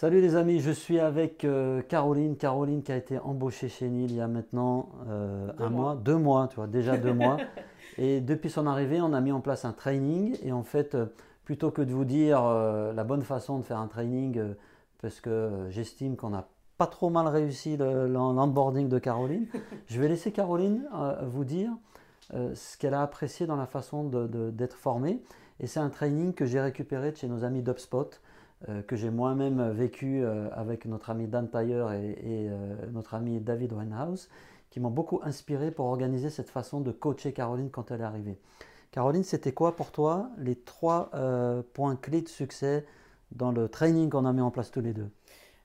Salut les amis, je suis avec euh, Caroline. Caroline qui a été embauchée chez Nil il y a maintenant euh, un mois. deux mois, tu vois, déjà deux mois. Et depuis son arrivée, on a mis en place un training. Et en fait, euh, plutôt que de vous dire la bonne façon de faire un training, parce que j'estime qu'on n'a pas trop mal réussi l'onboarding de Caroline, je vais laisser Caroline vous dire ce qu'elle a apprécié dans la façon d'être formée. Et c'est un training que j'ai récupéré de chez nos amis d'UpSpot. Euh, que j'ai moi-même vécu euh, avec notre ami Dan Taylor et, euh, notre ami David Winehouse, qui m'ont beaucoup inspiré pour organiser cette façon de coacher Caroline quand elle est arrivée. Caroline, c'était quoi pour toi les trois points clés de succès dans le training qu'on a mis en place tous les deux?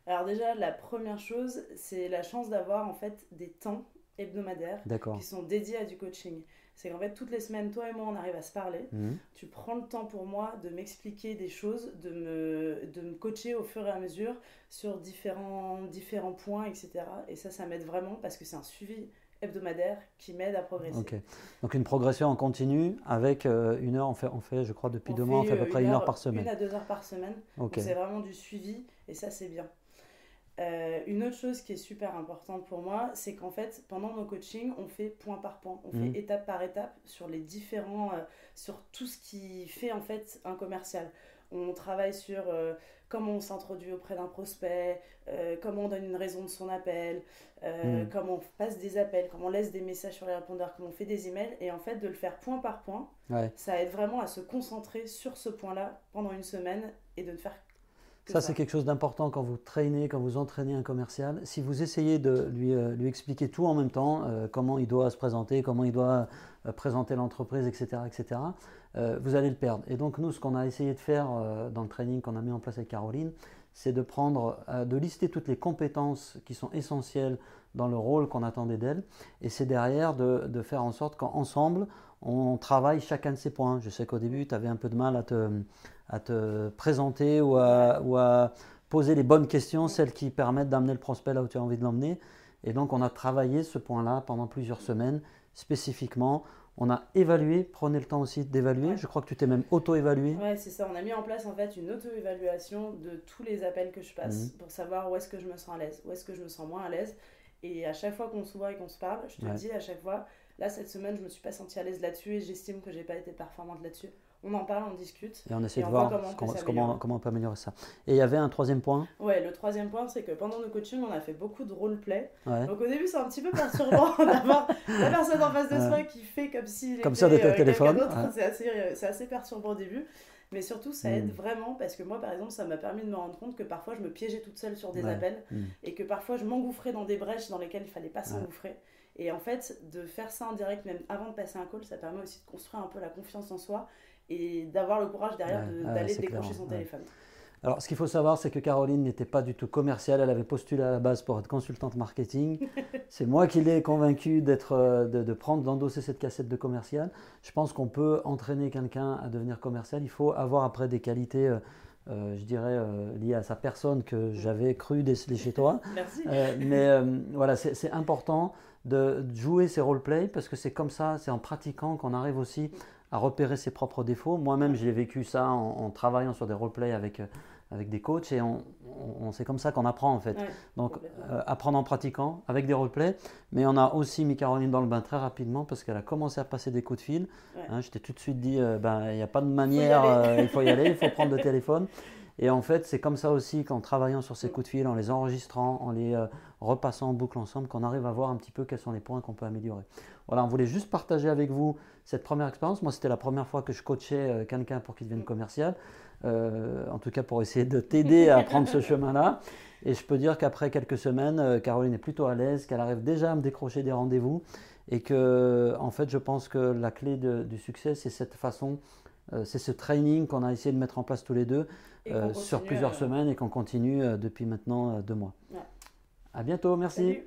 Alors déjà, la première chose, c'est la chance d'avoir en fait des temps hebdomadaires qui sont dédiés à du coaching c'est qu'en fait, toutes les semaines, toi et moi, on arrive à se parler. Mhm. Tu prends le temps pour moi de m'expliquer des choses, de me, de me coacher au fur et à mesure sur différents, différents points, etc. Et ça, ça m'aide vraiment parce que c'est un suivi hebdomadaire qui m'aide à progresser. Ok. Donc une progression en continu avec euh, une heure, on fait, on fait, je crois, depuis deux mois, on fait à peu près une heure, par semaine. Une à deux heures par semaine. Okay. C'est vraiment du suivi et ça, c'est bien. Euh, une autre chose qui est super importante pour moi, c'est qu'en fait, pendant nos coachings, on fait point par point, on fait mhm. étape par étape sur les différents, euh, sur tout ce qui fait en fait un commercial. On travaille sur euh, comment on s'introduit auprès d'un prospect, comment on donne une raison de son appel, mhm. comment on passe des appels, comment on laisse des messages sur les répondeurs, comment on fait des emails. Et en fait, de le faire point par point, ça aide vraiment à se concentrer sur ce point-là pendant une semaine et de ne faire ça, c'est quelque chose d'important quand vous traînez, quand vous entraînez un commercial. Si vous essayez de lui, euh, lui expliquer tout en même temps, euh, comment il doit se présenter, comment il doit euh, présenter l'entreprise, etc., etc., vous allez le perdre. Et donc, nous, ce qu'on a essayé de faire dans le training qu'on a mis en place avec Caroline, c'est de prendre, de lister toutes les compétences qui sont essentielles dans le rôle qu'on attendait d'elle. Et c'est derrière de, de, faire en sorte qu'ensemble, on travaille chacun de ces points. Je sais qu'au début, tu avais un peu de mal à te à te présenter ou à, poser les bonnes questions, celles qui permettent d'amener le prospect là où tu as envie de l'emmener. Et donc, on a travaillé ce point-là pendant plusieurs semaines spécifiquement. On a évalué, prenez le temps aussi d'évaluer. Je crois que tu t'es même auto-évalué. Ouais, c'est ça. On a mis en place en fait une auto-évaluation de tous les appels que je passe mhm. pour savoir où est-ce que je me sens à l'aise, où est-ce que je me sens moins à l'aise. Et à chaque fois qu'on se voit et qu'on se parle, je te dis à chaque fois, là cette semaine, je me suis pas sentie à l'aise là-dessus et j'estime que j'ai pas été performante là-dessus on en parle, on discute. Et on essaie de voir comment, comment, on peut améliorer ça. Et il y avait un troisième point Ouais, le troisième point, c'est que pendant nos coachings, on a fait beaucoup de roleplay. Donc au début, c'est un petit peu perturbant d'avoir la personne en face de soi qui fait comme si. Comme ça, de euh, téléphone. C'est assez, euh, assez perturbant au début. Mais surtout, ça aide hmm. vraiment parce que moi, par exemple, ça m'a permis de me rendre compte que parfois, je me piégeais toute seule sur des appels hmm. et que parfois, je m'engouffrais dans des brèches dans lesquelles il fallait pas s'engouffrer. Et en fait, de faire ça en direct, même avant de passer un call, ça permet aussi de construire un peu la confiance en soi et d'avoir le courage derrière d'aller décrocher son téléphone. Alors, ce qu'il faut savoir, c'est que Caroline n'était pas du tout commerciale. Elle avait postulé à la base pour être consultante marketing. c'est moi qui l'ai convaincue d'être, euh, de, prendre, d'endosser cette cassette de commercial. Je pense qu'on peut entraîner quelqu'un à devenir commercial. Il faut avoir après des qualités, euh, je dirais, liées à sa personne que j'avais cru déceler chez toi. Merci. mais voilà, c'est important de jouer ces role-play parce que c'est comme ça, c'est en pratiquant qu'on arrive aussi à repérer ses propres défauts. Moi-même, j'ai vécu ça en, travaillant sur des roleplays avec, euh, avec des coachs et on, c'est comme ça qu'on apprend en fait. Donc, euh, apprendre en pratiquant avec des roleplays. Mais on a aussi mis Caroline dans le bain très rapidement parce qu'elle a commencé à passer des coups de fil. Hein, je t'ai tout de suite dit, euh, ben, il n'y a pas de manière, il faut y aller, il faut prendre le téléphone. Et en fait, c'est comme ça aussi qu'en travaillant sur ces coups de fil, en les enregistrant, en les euh, repassant en boucle ensemble, qu'on arrive à voir un petit peu quels sont les points qu'on peut améliorer. Voilà, on voulait juste partager avec vous cette première expérience. Moi, c'était la première fois que je coachais euh, quelqu'un pour qu'il devienne commercial. Euh, en tout cas, pour essayer de t'aider à prendre ce chemin-là. Et je peux dire qu'après quelques semaines, Caroline est plutôt à l'aise, qu'elle arrive déjà à me décrocher des rendez-vous. Et que, en fait, je pense que la clé du succès, c'est cette façon c'est ce training qu'on a essayé de mettre en place tous les deux euh, sur plusieurs semaines et qu'on continue euh, depuis maintenant deux mois. À bientôt, merci.